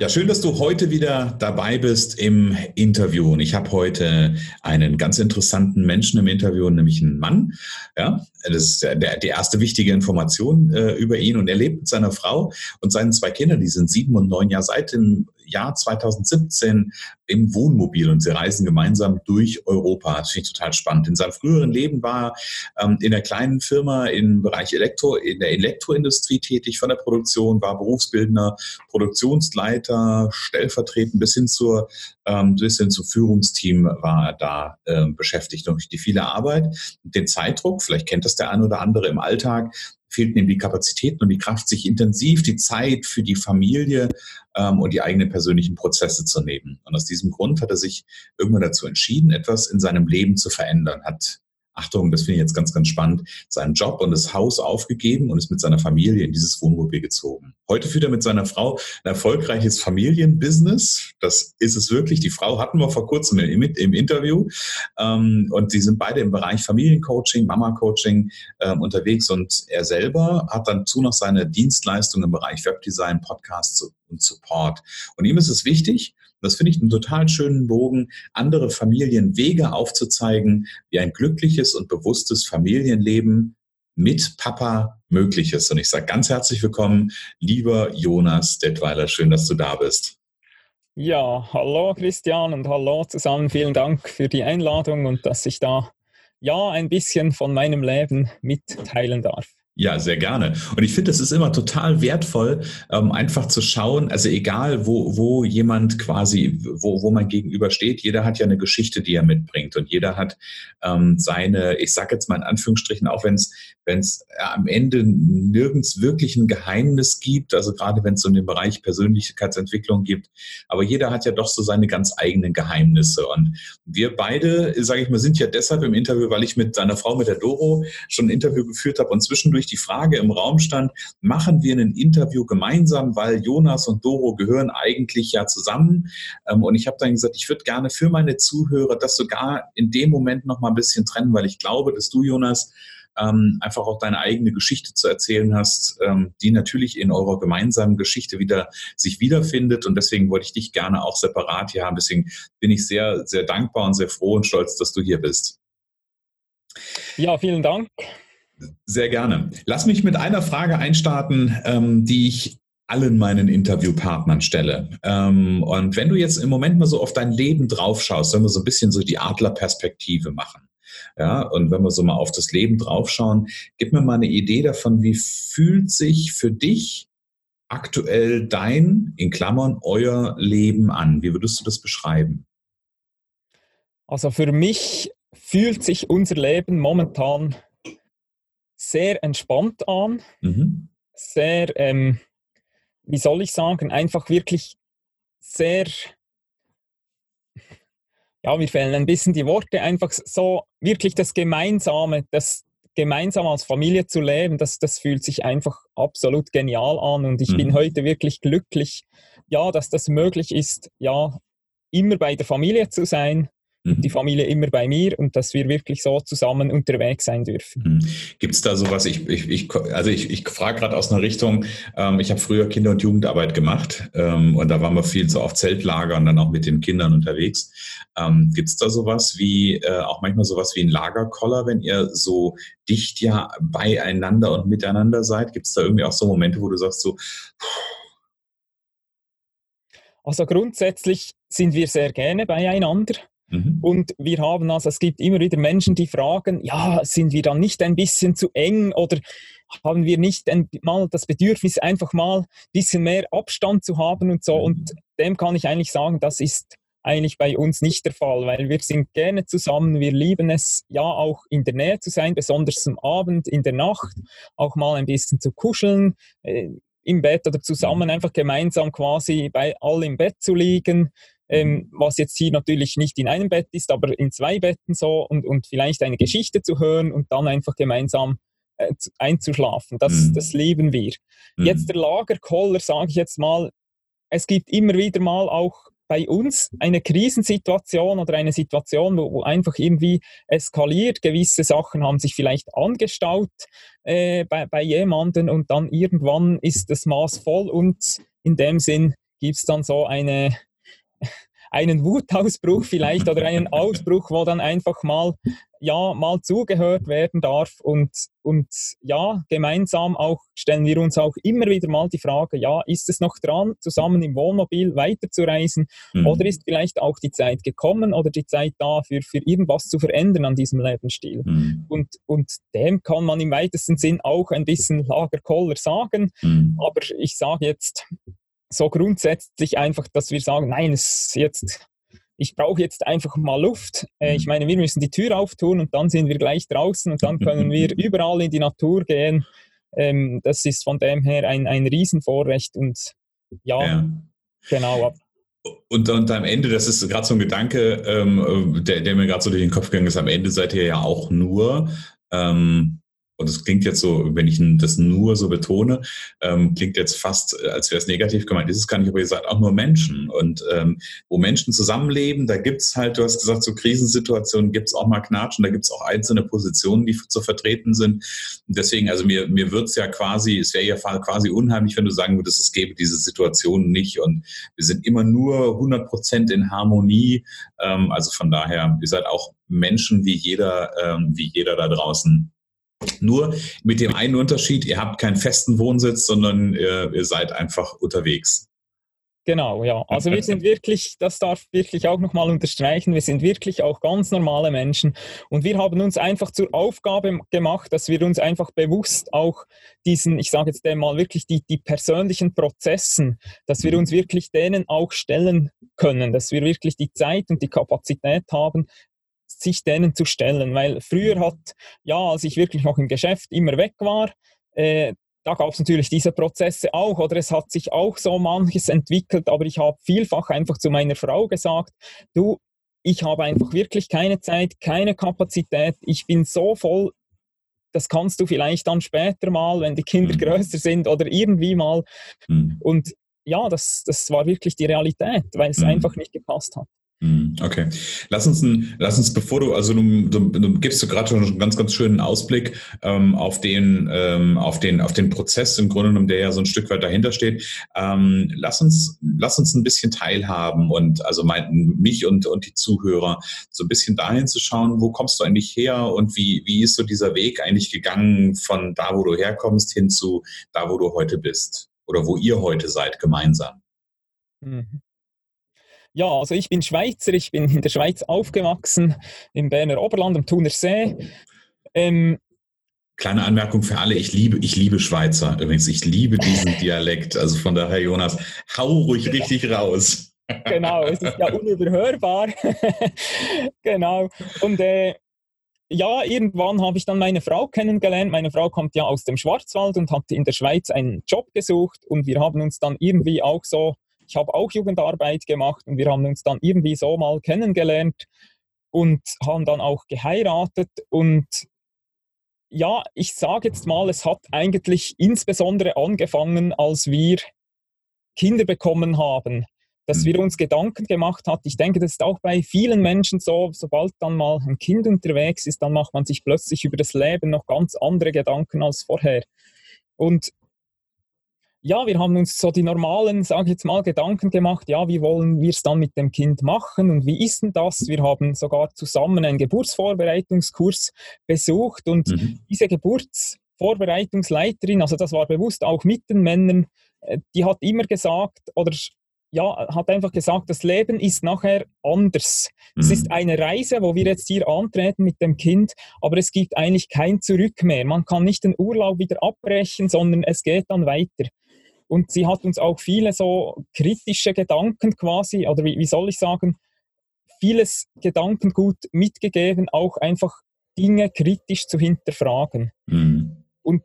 Ja, schön, dass du heute wieder dabei bist im Interview. Und ich habe heute einen ganz interessanten Menschen im Interview, nämlich einen Mann. Ja, das ist der, die erste wichtige Information äh, über ihn. Und er lebt mit seiner Frau und seinen zwei Kindern, die sind sieben und neun Jahre seit dem Jahr 2017 im Wohnmobil und sie reisen gemeinsam durch Europa. Das finde ich total spannend. In seinem früheren Leben war er ähm, in der kleinen Firma im Bereich Elektro, in der Elektroindustrie tätig von der Produktion, war Berufsbildner, Produktionsleiter, stellvertretend bis hin zur ähm, bis hin zum Führungsteam war er da äh, beschäftigt durch die viele Arbeit, den Zeitdruck, vielleicht kennt das der eine oder andere im Alltag, fehlten ihm die Kapazitäten und die Kraft, sich intensiv die Zeit für die Familie ähm, und die eigenen persönlichen Prozesse zu nehmen. Und aus diesem Grund hat er sich irgendwann dazu entschieden, etwas in seinem Leben zu verändern, hat Achtung, das finde ich jetzt ganz, ganz spannend, seinen Job und das Haus aufgegeben und ist mit seiner Familie in dieses Wohnmobil gezogen. Heute führt er mit seiner Frau ein erfolgreiches Familienbusiness. Das ist es wirklich. Die Frau hatten wir vor kurzem im, im Interview. Ähm, und die sind beide im Bereich Familiencoaching, Mama-Coaching ähm, unterwegs. Und er selber hat dann zu noch seine Dienstleistung im Bereich Webdesign, Podcasts und Support. Und ihm ist es wichtig, das finde ich einen total schönen Bogen, andere Familien Wege aufzuzeigen, wie ein glückliches und bewusstes Familienleben mit Papa möglich ist. Und ich sage ganz herzlich willkommen, lieber Jonas Detweiler. Schön, dass du da bist. Ja, hallo Christian und hallo zusammen. Vielen Dank für die Einladung und dass ich da ja ein bisschen von meinem Leben mitteilen darf. Ja, sehr gerne. Und ich finde, es ist immer total wertvoll, ähm, einfach zu schauen, also egal, wo, wo jemand quasi, wo, wo man gegenübersteht, jeder hat ja eine Geschichte, die er mitbringt. Und jeder hat ähm, seine, ich sage jetzt mal in Anführungsstrichen, auch wenn es es am Ende nirgends wirklich ein Geheimnis gibt, also gerade wenn es so in den Bereich Persönlichkeitsentwicklung gibt, aber jeder hat ja doch so seine ganz eigenen Geheimnisse. Und wir beide, sage ich mal, sind ja deshalb im Interview, weil ich mit seiner Frau, mit der Doro, schon ein Interview geführt habe und zwischendurch die Frage im Raum stand, machen wir ein Interview gemeinsam, weil Jonas und Doro gehören eigentlich ja zusammen. Ähm, und ich habe dann gesagt, ich würde gerne für meine Zuhörer das sogar in dem Moment noch mal ein bisschen trennen, weil ich glaube, dass du, Jonas, ähm, einfach auch deine eigene Geschichte zu erzählen hast, ähm, die natürlich in eurer gemeinsamen Geschichte wieder sich wiederfindet. Und deswegen wollte ich dich gerne auch separat hier haben. Deswegen bin ich sehr, sehr dankbar und sehr froh und stolz, dass du hier bist. Ja, vielen Dank. Sehr gerne. Lass mich mit einer Frage einstarten, ähm, die ich allen meinen Interviewpartnern stelle. Ähm, und wenn du jetzt im Moment mal so auf dein Leben draufschaust, sollen wir so ein bisschen so die Adlerperspektive machen. Ja, und wenn wir so mal auf das Leben draufschauen, gib mir mal eine Idee davon, wie fühlt sich für dich aktuell dein, in Klammern, euer Leben an? Wie würdest du das beschreiben? Also für mich fühlt sich unser Leben momentan sehr entspannt an, mhm. sehr, ähm, wie soll ich sagen, einfach wirklich sehr, ja, mir fehlen ein bisschen die Worte, einfach so wirklich das Gemeinsame, das gemeinsam als Familie zu leben, das, das fühlt sich einfach absolut genial an und ich mhm. bin heute wirklich glücklich, ja, dass das möglich ist, ja, immer bei der Familie zu sein, mhm. die Familie immer bei mir und dass wir wirklich so zusammen unterwegs sein dürfen. Mhm. Gibt es da sowas, ich, ich, ich, also ich, ich frage gerade aus einer Richtung, ähm, ich habe früher Kinder- und Jugendarbeit gemacht ähm, und da waren wir viel so auf Zeltlager und dann auch mit den Kindern unterwegs. Ähm, Gibt es da sowas wie, äh, auch manchmal sowas wie ein Lagerkoller, wenn ihr so dicht ja beieinander und miteinander seid? Gibt es da irgendwie auch so Momente, wo du sagst so, also grundsätzlich sind wir sehr gerne beieinander. Mhm. Und wir haben also, es gibt immer wieder Menschen, die fragen, ja, sind wir dann nicht ein bisschen zu eng oder haben wir nicht ein, mal das Bedürfnis, einfach mal ein bisschen mehr Abstand zu haben und so. Mhm. Und dem kann ich eigentlich sagen, das ist eigentlich bei uns nicht der Fall, weil wir sind gerne zusammen, wir lieben es ja auch in der Nähe zu sein, besonders am Abend, in der Nacht, auch mal ein bisschen zu kuscheln, äh, im Bett oder zusammen mhm. einfach gemeinsam quasi bei all im Bett zu liegen, ähm, was jetzt hier natürlich nicht in einem Bett ist, aber in zwei Betten so und, und vielleicht eine Geschichte zu hören und dann einfach gemeinsam äh, einzuschlafen. Das, mhm. das lieben wir. Mhm. Jetzt der Lagerkoller, sage ich jetzt mal, es gibt immer wieder mal auch bei uns eine Krisensituation oder eine Situation, wo, wo einfach irgendwie eskaliert. Gewisse Sachen haben sich vielleicht angestaut äh, bei, bei jemandem und dann irgendwann ist das Maß voll und in dem Sinn gibt es dann so eine, einen Wutausbruch vielleicht oder einen Ausbruch, wo dann einfach mal ja mal zugehört werden darf und, und ja, gemeinsam auch stellen wir uns auch immer wieder mal die Frage, ja, ist es noch dran, zusammen im Wohnmobil weiterzureisen mhm. oder ist vielleicht auch die Zeit gekommen oder die Zeit da für, für irgendwas zu verändern an diesem Lebensstil? Mhm. Und, und dem kann man im weitesten Sinn auch ein bisschen Lagerkoller sagen, mhm. aber ich sage jetzt so grundsätzlich einfach, dass wir sagen, nein, es ist jetzt ich brauche jetzt einfach mal Luft. Äh, ich mhm. meine, wir müssen die Tür auftun und dann sind wir gleich draußen und dann können wir überall in die Natur gehen. Ähm, das ist von dem her ein, ein Riesenvorrecht und ja, ja. genau. Und, und am Ende, das ist gerade so ein Gedanke, ähm, der, der, mir gerade so durch den Kopf gegangen ist, am Ende seid ihr ja auch nur ähm, und es klingt jetzt so, wenn ich das nur so betone, ähm, klingt jetzt fast, äh, als wäre es negativ gemeint. Ist es gar nicht, aber ihr seid auch nur Menschen. Und ähm, wo Menschen zusammenleben, da gibt's halt, du hast gesagt, so Krisensituationen gibt's auch mal Knatschen, da gibt's auch einzelne Positionen, die zu vertreten sind. Deswegen, also mir, mir wird's ja quasi, es wäre ja quasi unheimlich, wenn du sagen würdest, es gäbe diese Situation nicht. Und wir sind immer nur 100 Prozent in Harmonie. Ähm, also von daher, ihr seid auch Menschen wie jeder, ähm, wie jeder da draußen. Nur mit dem einen Unterschied, ihr habt keinen festen Wohnsitz, sondern ihr, ihr seid einfach unterwegs. Genau, ja. Also wir sind wirklich, das darf wirklich auch nochmal unterstreichen, wir sind wirklich auch ganz normale Menschen und wir haben uns einfach zur Aufgabe gemacht, dass wir uns einfach bewusst auch diesen, ich sage jetzt mal wirklich die, die persönlichen Prozessen, dass wir uns wirklich denen auch stellen können, dass wir wirklich die Zeit und die Kapazität haben, sich denen zu stellen. Weil früher hat, ja, als ich wirklich noch im Geschäft immer weg war, äh, da gab es natürlich diese Prozesse auch oder es hat sich auch so manches entwickelt, aber ich habe vielfach einfach zu meiner Frau gesagt, du, ich habe einfach wirklich keine Zeit, keine Kapazität, ich bin so voll, das kannst du vielleicht dann später mal, wenn die Kinder mhm. größer sind oder irgendwie mal. Mhm. Und ja, das, das war wirklich die Realität, weil es mhm. einfach nicht gepasst hat. Hm, okay. Lass uns, lass uns, bevor du, also du, du, du gibst du gerade schon einen ganz, ganz schönen Ausblick ähm, auf den, ähm, auf den, auf den Prozess im Grunde genommen, der ja so ein Stück weit dahinter steht. Ähm, lass uns, lass uns ein bisschen teilhaben und also mein, mich und, und die Zuhörer so ein bisschen dahin zu schauen, wo kommst du eigentlich her und wie, wie ist so dieser Weg eigentlich gegangen von da, wo du herkommst, hin zu da, wo du heute bist oder wo ihr heute seid gemeinsam? Mhm. Ja, also ich bin Schweizer, ich bin in der Schweiz aufgewachsen, im Berner Oberland, am Thuner See. Ähm, Kleine Anmerkung für alle, ich liebe, ich liebe Schweizer. Übrigens, ich liebe diesen Dialekt. Also von daher, Jonas, hau ruhig ja. richtig raus. Genau, es ist ja unüberhörbar. genau. Und äh, ja, irgendwann habe ich dann meine Frau kennengelernt. Meine Frau kommt ja aus dem Schwarzwald und hat in der Schweiz einen Job gesucht und wir haben uns dann irgendwie auch so ich habe auch Jugendarbeit gemacht und wir haben uns dann irgendwie so mal kennengelernt und haben dann auch geheiratet. Und ja, ich sage jetzt mal, es hat eigentlich insbesondere angefangen, als wir Kinder bekommen haben, dass wir uns Gedanken gemacht hat. Ich denke, das ist auch bei vielen Menschen so, sobald dann mal ein Kind unterwegs ist, dann macht man sich plötzlich über das Leben noch ganz andere Gedanken als vorher. Und ja, wir haben uns so die normalen, sage ich jetzt mal, Gedanken gemacht, ja, wie wollen wir es dann mit dem Kind machen und wie ist denn das? Wir haben sogar zusammen einen Geburtsvorbereitungskurs besucht und mhm. diese Geburtsvorbereitungsleiterin, also das war bewusst auch mit den Männern, äh, die hat immer gesagt oder ja, hat einfach gesagt, das Leben ist nachher anders. Mhm. Es ist mhm. eine Reise, wo wir jetzt hier antreten mit dem Kind, aber es gibt eigentlich kein Zurück mehr. Man kann nicht den Urlaub wieder abbrechen, sondern es geht dann weiter. Und sie hat uns auch viele so kritische Gedanken quasi, oder wie, wie soll ich sagen, vieles Gedankengut mitgegeben, auch einfach Dinge kritisch zu hinterfragen. Mhm. Und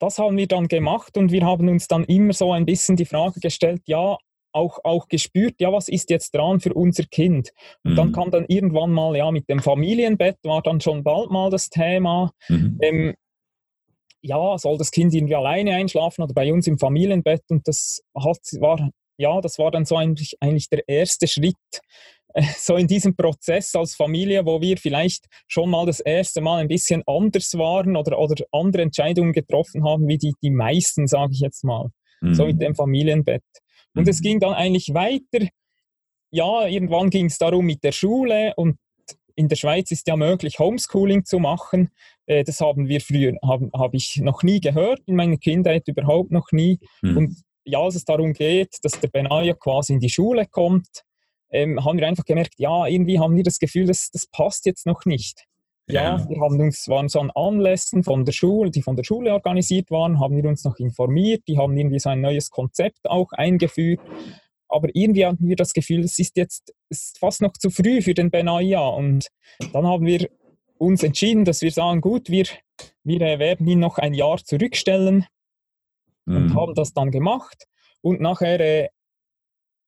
das haben wir dann gemacht und wir haben uns dann immer so ein bisschen die Frage gestellt, ja, auch, auch gespürt, ja, was ist jetzt dran für unser Kind? Und mhm. dann kam dann irgendwann mal, ja, mit dem Familienbett war dann schon bald mal das Thema. Mhm. Ähm, ja, soll das Kind irgendwie alleine einschlafen oder bei uns im Familienbett? Und das hat, war, ja, das war dann so eigentlich, eigentlich der erste Schritt, äh, so in diesem Prozess als Familie, wo wir vielleicht schon mal das erste Mal ein bisschen anders waren oder, oder andere Entscheidungen getroffen haben, wie die, die meisten, sage ich jetzt mal, mhm. so mit dem Familienbett. Und mhm. es ging dann eigentlich weiter. Ja, irgendwann ging es darum mit der Schule und in der Schweiz ist ja möglich, Homeschooling zu machen. Äh, das haben wir früher, habe ich noch nie gehört, in meiner Kindheit überhaupt noch nie. Mhm. Und ja, als es darum geht, dass der Benaya quasi in die Schule kommt, ähm, haben wir einfach gemerkt, ja, irgendwie haben wir das Gefühl, das, das passt jetzt noch nicht. Ja, ja, wir haben uns, waren so an Anlässen von der Schule, die von der Schule organisiert waren, haben wir uns noch informiert, die haben irgendwie so ein neues Konzept auch eingeführt. Aber irgendwie hatten wir das Gefühl, es ist jetzt ist fast noch zu früh für den Benaya. Und dann haben wir uns entschieden, dass wir sagen, gut, wir, wir äh, werden ihn noch ein Jahr zurückstellen mhm. und haben das dann gemacht. Und nachher, äh,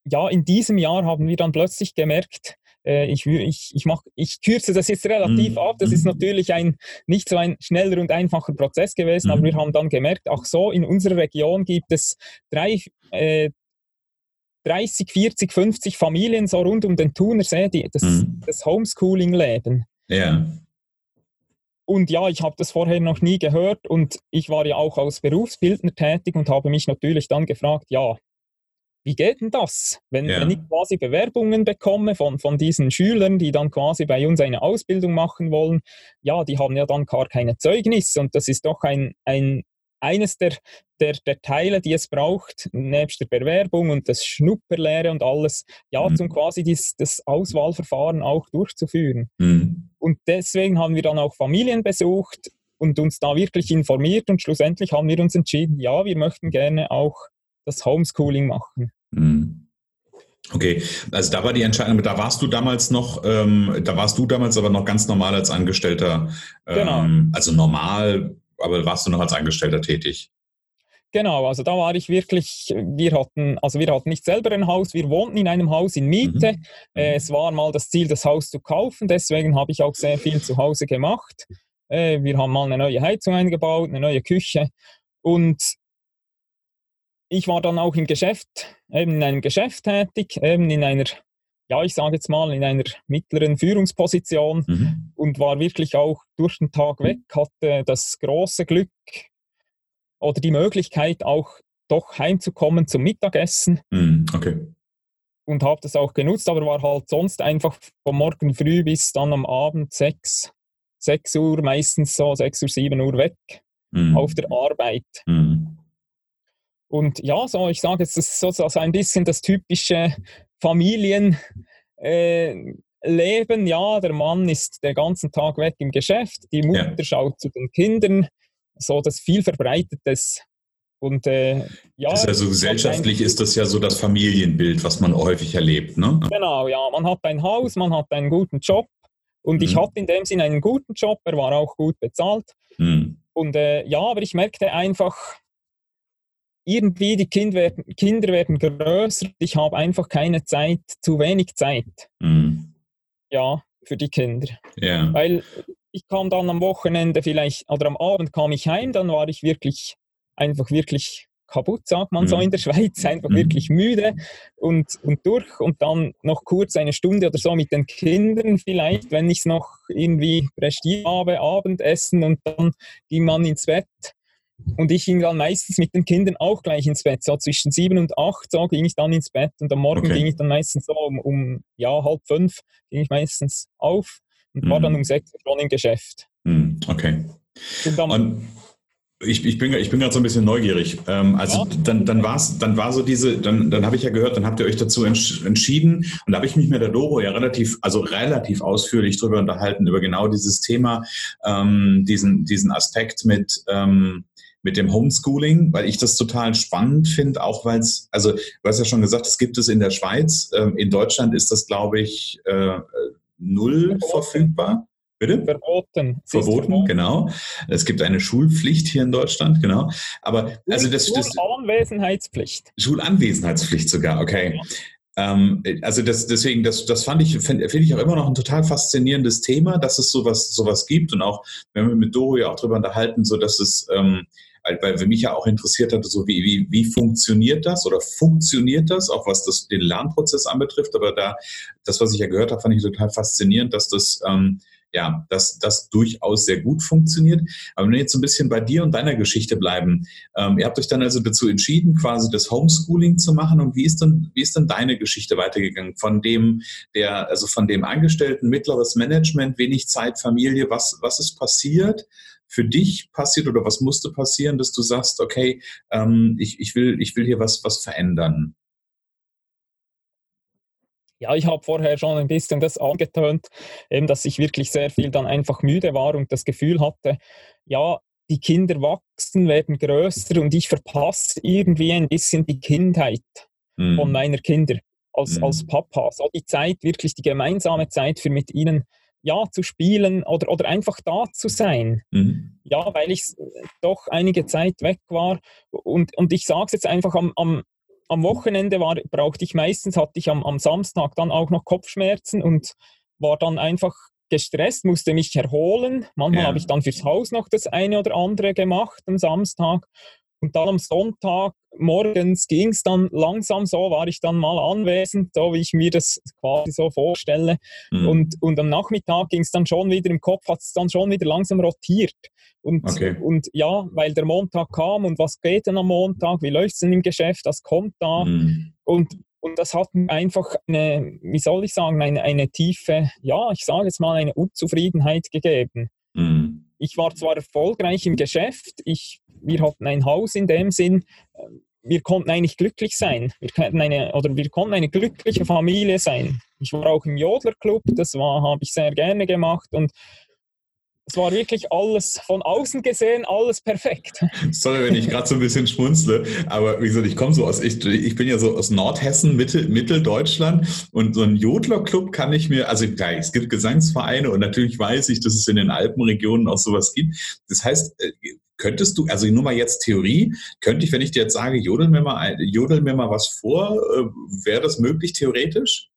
ja, in diesem Jahr haben wir dann plötzlich gemerkt, äh, ich, ich, ich, mach, ich kürze das jetzt relativ mhm. ab. Das ist mhm. natürlich ein nicht so ein schneller und einfacher Prozess gewesen, mhm. aber wir haben dann gemerkt, ach so, in unserer Region gibt es drei, äh, 30, 40, 50 Familien so rund um den Thunersee, die das, mhm. das Homeschooling leben. Ja. Und ja, ich habe das vorher noch nie gehört und ich war ja auch als Berufsbildner tätig und habe mich natürlich dann gefragt, ja, wie geht denn das, wenn, ja. wenn ich quasi Bewerbungen bekomme von, von diesen Schülern, die dann quasi bei uns eine Ausbildung machen wollen? Ja, die haben ja dann gar keine Zeugnisse und das ist doch ein, ein eines der, der, der Teile, die es braucht, nebst der Bewerbung und das Schnupperlehre und alles, ja, mhm. zum quasi dies, das Auswahlverfahren auch durchzuführen. Mhm. Und deswegen haben wir dann auch Familien besucht und uns da wirklich informiert und schlussendlich haben wir uns entschieden, ja, wir möchten gerne auch das Homeschooling machen. Mhm. Okay, also da war die Entscheidung, da warst du damals noch, ähm, da warst du damals aber noch ganz normal als Angestellter, genau. ähm, genau. also normal aber warst du noch als Angestellter tätig? Genau, also da war ich wirklich, wir hatten, also wir hatten nicht selber ein Haus, wir wohnten in einem Haus in Miete. Mhm. Äh, es war mal das Ziel, das Haus zu kaufen, deswegen habe ich auch sehr viel zu Hause gemacht. Äh, wir haben mal eine neue Heizung eingebaut, eine neue Küche und ich war dann auch im Geschäft, eben in einem Geschäft tätig, eben in einer ja, ich sage jetzt mal, in einer mittleren Führungsposition mhm. und war wirklich auch durch den Tag weg, hatte das große Glück oder die Möglichkeit, auch doch heimzukommen zum Mittagessen. Mhm. Okay. Und habe das auch genutzt, aber war halt sonst einfach vom Morgen früh bis dann am Abend 6, 6 Uhr, meistens so 6 Uhr, 7 Uhr weg mhm. auf der Arbeit. Mhm. Und ja, so, ich sage jetzt, das ist so, so ein bisschen das typische Familienleben. Äh, ja, der Mann ist den ganzen Tag weg im Geschäft, die Mutter ja. schaut zu den Kindern, so das viel verbreitetes. Und äh, ja. Also gesellschaftlich ist das ja so das Familienbild, was man häufig erlebt, ne? Genau, ja. Man hat ein Haus, man hat einen guten Job. Und mhm. ich hatte in dem Sinne einen guten Job, er war auch gut bezahlt. Mhm. Und äh, ja, aber ich merkte einfach, irgendwie die kind werden, Kinder werden größer. Ich habe einfach keine Zeit, zu wenig Zeit. Mhm. Ja, für die Kinder. Ja. Weil ich kam dann am Wochenende vielleicht, oder am Abend kam ich heim, dann war ich wirklich, einfach wirklich kaputt, sagt man mhm. so in der Schweiz, einfach mhm. wirklich müde und, und durch und dann noch kurz eine Stunde oder so mit den Kindern vielleicht, wenn ich es noch irgendwie prestiert habe, Abendessen und dann ging man ins Bett und ich ging dann meistens mit den Kindern auch gleich ins Bett. So zwischen sieben und acht so ging ich dann ins Bett. Und am Morgen okay. ging ich dann meistens so um, um, ja, halb fünf ging ich meistens auf und mhm. war dann um sechs schon im Geschäft. Mhm. Okay. Und dann, und ich, ich bin, ich bin gerade so ein bisschen neugierig. Ähm, also ja. dann, dann, war's, dann war so diese, dann, dann habe ich ja gehört, dann habt ihr euch dazu entschieden und da habe ich mich mit der Doro ja relativ, also relativ ausführlich drüber unterhalten, über genau dieses Thema, ähm, diesen, diesen Aspekt mit, ähm, mit dem Homeschooling, weil ich das total spannend finde, auch weil es, also du hast ja schon gesagt, es gibt es in der Schweiz. Ähm, in Deutschland ist das, glaube ich, äh, null verboten. verfügbar. Bitte? Verboten. Verboten, verboten, genau. Es gibt eine Schulpflicht hier in Deutschland, genau. Aber also das, Schulanwesenheitspflicht. Schulanwesenheitspflicht sogar, okay. Ähm, also das, deswegen, das, das fand ich, finde find ich auch immer noch ein total faszinierendes Thema, dass es sowas, sowas gibt und auch, wenn wir mit Doro ja auch darüber unterhalten, so dass es, ähm, weil für mich ja auch interessiert hat, so wie, wie, wie funktioniert das oder funktioniert das, auch was das, den Lernprozess anbetrifft, aber da, das, was ich ja gehört habe, fand ich total faszinierend, dass das, ähm, ja, dass das durchaus sehr gut funktioniert. Aber wenn wir jetzt ein bisschen bei dir und deiner Geschichte bleiben, ähm, ihr habt euch dann also dazu entschieden, quasi das Homeschooling zu machen. Und wie ist denn, wie ist denn deine Geschichte weitergegangen? Von dem, der, also von dem Angestellten, mittleres Management, wenig Zeit, Familie, was, was ist passiert? Für dich passiert oder was musste passieren, dass du sagst, okay, ähm, ich, ich, will, ich will hier was, was verändern? Ja, ich habe vorher schon ein bisschen das angetönt, eben, dass ich wirklich sehr viel dann einfach müde war und das Gefühl hatte, ja, die Kinder wachsen, werden größer und ich verpasse irgendwie ein bisschen die Kindheit mhm. von meiner Kinder als, mhm. als Papa. So die Zeit, wirklich die gemeinsame Zeit für mit ihnen ja, zu spielen oder, oder einfach da zu sein. Mhm. Ja, weil ich doch einige Zeit weg war. Und, und ich sage es jetzt einfach am, am am Wochenende war, brauchte ich meistens, hatte ich am, am Samstag dann auch noch Kopfschmerzen und war dann einfach gestresst, musste mich erholen. Manchmal ja. habe ich dann fürs Haus noch das eine oder andere gemacht am Samstag. Und dann am Sonntag morgens ging es dann langsam so, war ich dann mal anwesend, so wie ich mir das quasi so vorstelle. Mhm. Und, und am Nachmittag ging es dann schon wieder im Kopf, hat es dann schon wieder langsam rotiert. Und, okay. und ja, weil der Montag kam und was geht denn am Montag, wie läuft es denn im Geschäft, das kommt da. Mhm. Und, und das hat mir einfach eine, wie soll ich sagen, eine, eine tiefe, ja, ich sage jetzt mal, eine Unzufriedenheit gegeben. Mhm. Ich war zwar erfolgreich im Geschäft, ich, wir hatten ein Haus in dem Sinn, ähm, wir konnten eigentlich glücklich sein. Wir konnten eine, oder wir konnten eine glückliche Familie sein. Ich war auch im Jodlerclub, das habe ich sehr gerne gemacht und es war wirklich alles von außen gesehen, alles perfekt. Sorry, wenn ich gerade so ein bisschen schmunzle, aber wie gesagt, ich komme so aus, ich, ich bin ja so aus Nordhessen, Mittel, Mitteldeutschland und so ein Jodlerclub kann ich mir, also klar, es gibt Gesangsvereine und natürlich weiß ich, dass es in den Alpenregionen auch sowas gibt. Das heißt, äh, könntest du, also nur mal jetzt Theorie, könnte ich, wenn ich dir jetzt sage, jodel mir mal, jodel mir mal was vor, äh, wäre das möglich theoretisch?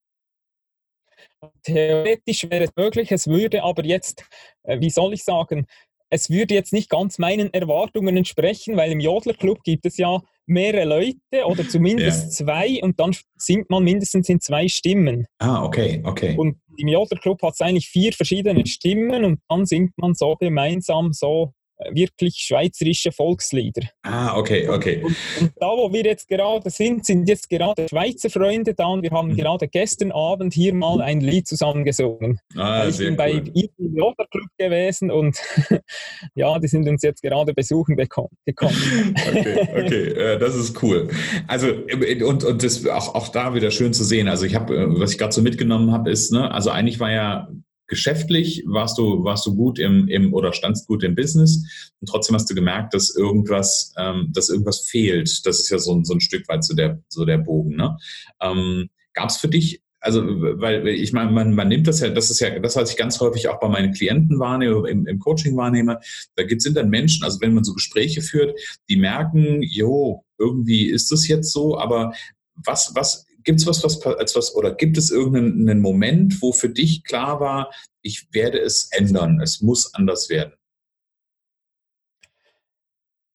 Theoretisch wäre es möglich, es würde aber jetzt, äh, wie soll ich sagen, es würde jetzt nicht ganz meinen Erwartungen entsprechen, weil im Jodlerclub gibt es ja mehrere Leute oder zumindest ja. zwei und dann singt man mindestens in zwei Stimmen. Ah, okay, okay. Und im Jodlerclub hat es eigentlich vier verschiedene Stimmen und dann singt man so gemeinsam so wirklich schweizerische Volkslieder. Ah, okay, okay. Und, und, da, wo wir jetzt gerade sind, sind jetzt gerade Schweizer Freunde da und wir haben mhm. gerade gestern Abend hier mal ein Lied zusammengesungen. Ah, ich bin cool. bei Eaton Yoga Club gewesen und ja, die sind uns jetzt gerade besuchen gekommen. okay, okay, äh, das ist cool. Also, äh, und, und das auch, auch da wieder schön zu sehen. Also, ich habe, äh, was ich gerade so mitgenommen habe, ist, ne, also eigentlich war ja geschäftlich warst du, warst du gut im, im oder standst gut im Business und trotzdem hast du gemerkt, dass irgendwas, ähm, dass irgendwas fehlt. Das ist ja so, so ein Stück weit so der, so der Bogen. Ne? Ähm, Gab es für dich also, weil ich meine, man, man nimmt das ja, das ist ja das, was ich ganz häufig auch bei meinen Klienten wahrnehme, im, im Coaching wahrnehme. Da gibt sind dann Menschen, also wenn man so Gespräche führt, die merken, jo, irgendwie ist das jetzt so, aber was, was Gibt es was, was als was oder gibt es irgendeinen Moment, wo für dich klar war, ich werde es ändern, es muss anders werden?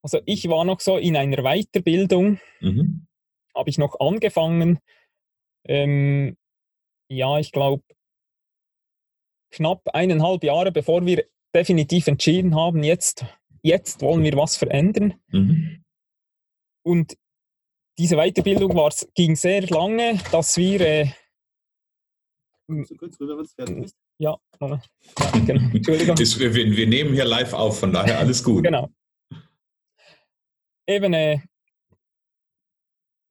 Also ich war noch so in einer Weiterbildung, mhm. habe ich noch angefangen. Ähm, ja, ich glaube, knapp eineinhalb Jahre bevor wir definitiv entschieden haben, jetzt, jetzt wollen wir was verändern. Mhm. Und diese Weiterbildung war, ging sehr lange, dass wir. Äh, kurz rüber, was fertig ist. Ja, ja genau. Entschuldigung. Ist, wir, wir, nehmen hier live auf, von daher alles gut. genau. Eben, äh,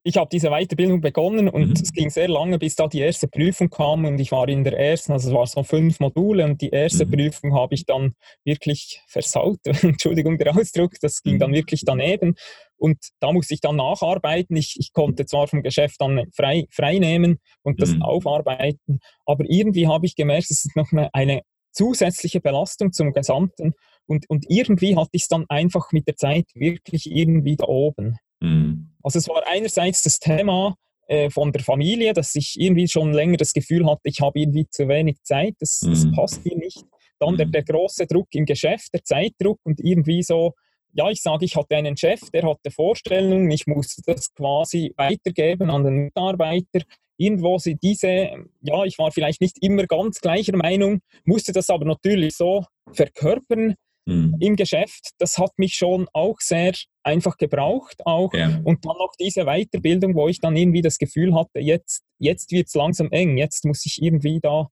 ich habe diese Weiterbildung begonnen und mhm. es ging sehr lange, bis da die erste Prüfung kam und ich war in der ersten, also es waren so fünf Module und die erste mhm. Prüfung habe ich dann wirklich versaut. Entschuldigung der Ausdruck, das ging dann mhm. wirklich daneben und da musste ich dann nacharbeiten. Ich, ich konnte zwar vom Geschäft dann frei, frei nehmen und das mhm. aufarbeiten, aber irgendwie habe ich gemerkt, es ist noch eine, eine zusätzliche Belastung zum Gesamten und, und irgendwie hatte ich es dann einfach mit der Zeit wirklich irgendwie da oben. Mhm. Also es war einerseits das Thema, äh, von der Familie, dass ich irgendwie schon länger das Gefühl hatte, ich habe irgendwie zu wenig Zeit, das, mhm. das passt mir nicht. Dann der, mhm. der große Druck im Geschäft, der Zeitdruck und irgendwie so, ja, ich sage, ich hatte einen Chef, der hatte Vorstellungen, ich musste das quasi weitergeben an den Mitarbeiter. Irgendwo sie diese, ja, ich war vielleicht nicht immer ganz gleicher Meinung, musste das aber natürlich so verkörpern mhm. im Geschäft. Das hat mich schon auch sehr einfach gebraucht auch. Ja. Und dann noch diese Weiterbildung, wo ich dann irgendwie das Gefühl hatte, jetzt, jetzt wird es langsam eng, jetzt muss ich irgendwie da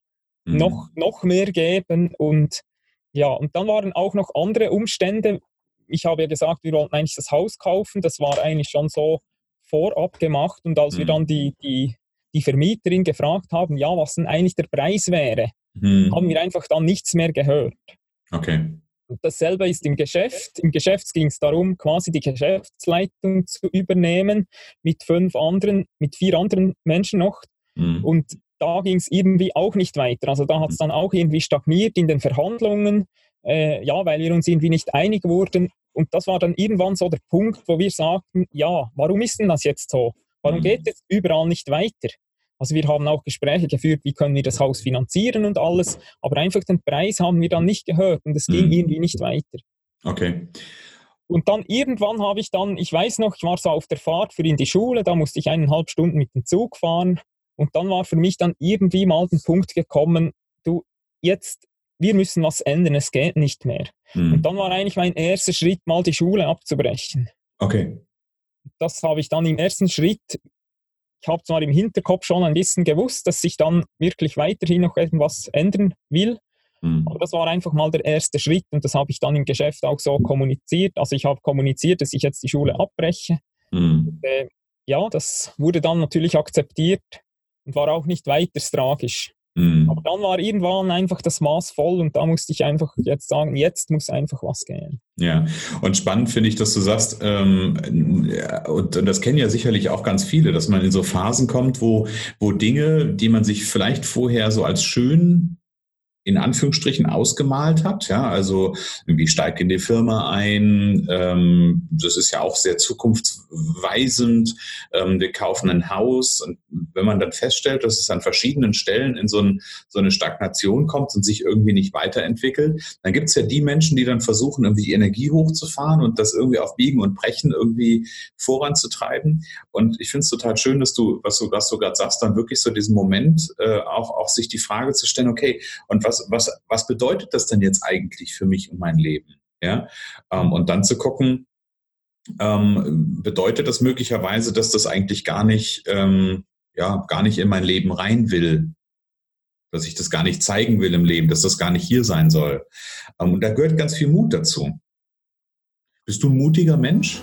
mhm. noch, noch mehr geben. Und ja, und dann waren auch noch andere Umstände. Ich habe ja gesagt, wir wollten eigentlich das Haus kaufen. Das war eigentlich schon so vorab gemacht. Und als mhm. wir dann die, die, die Vermieterin gefragt haben, ja, was denn eigentlich der Preis wäre, mhm. haben wir einfach dann nichts mehr gehört. Okay. Und dasselbe ist im Geschäft. Im Geschäft ging es darum, quasi die Geschäftsleitung zu übernehmen mit fünf anderen, mit vier anderen Menschen noch. Mhm. Und da ging es irgendwie auch nicht weiter. Also da hat es dann auch irgendwie stagniert in den Verhandlungen, äh, ja, weil wir uns irgendwie nicht einig wurden. Und das war dann irgendwann so der Punkt, wo wir sagten, ja, warum ist denn das jetzt so? Warum mhm. geht es überall nicht weiter? Also wir haben auch Gespräche geführt, wie können wir das Haus finanzieren und alles, aber einfach den Preis haben wir dann nicht gehört und es ging mhm. irgendwie nicht weiter. Okay. Und dann irgendwann habe ich dann, ich weiß noch, ich war so auf der Fahrt für in die Schule, da musste ich eineinhalb Stunden mit dem Zug fahren und dann war für mich dann irgendwie mal der Punkt gekommen, du, jetzt, wir müssen was ändern, es geht nicht mehr. Mhm. Und dann war eigentlich mein erster Schritt, mal die Schule abzubrechen. Okay. Das habe ich dann im ersten Schritt ich habe zwar im Hinterkopf schon ein bisschen gewusst, dass sich dann wirklich weiterhin noch etwas ändern will, mhm. aber das war einfach mal der erste Schritt und das habe ich dann im Geschäft auch so kommuniziert. Also ich habe kommuniziert, dass ich jetzt die Schule abbreche. Mhm. Und, äh, ja, das wurde dann natürlich akzeptiert und war auch nicht weiter tragisch. Mhm. Aber dann war irgendwann einfach das Maß voll und da musste ich einfach jetzt sagen, jetzt muss einfach was gehen. Ja, und spannend finde ich, dass du sagst, ähm, und, und das kennen ja sicherlich auch ganz viele, dass man in so Phasen kommt, wo, wo Dinge, die man sich vielleicht vorher so als schön in Anführungsstrichen ausgemalt hat. Ja, also irgendwie steigt in die Firma ein. Ähm, das ist ja auch sehr zukunftsweisend. Ähm, wir kaufen ein Haus und wenn man dann feststellt, dass es an verschiedenen Stellen in so, ein, so eine Stagnation kommt und sich irgendwie nicht weiterentwickelt, dann gibt es ja die Menschen, die dann versuchen, irgendwie Energie hochzufahren und das irgendwie auf Biegen und Brechen irgendwie voranzutreiben. Und ich finde es total schön, dass du, was du, du gerade sagst, dann wirklich so diesen Moment äh, auch, auch sich die Frage zu stellen, okay, und was was, was, was bedeutet das denn jetzt eigentlich für mich und mein Leben? Ja? Ähm, und dann zu gucken, ähm, bedeutet das möglicherweise, dass das eigentlich gar nicht, ähm, ja, gar nicht in mein Leben rein will, dass ich das gar nicht zeigen will im Leben, dass das gar nicht hier sein soll. Ähm, und da gehört ganz viel Mut dazu. Bist du ein mutiger Mensch?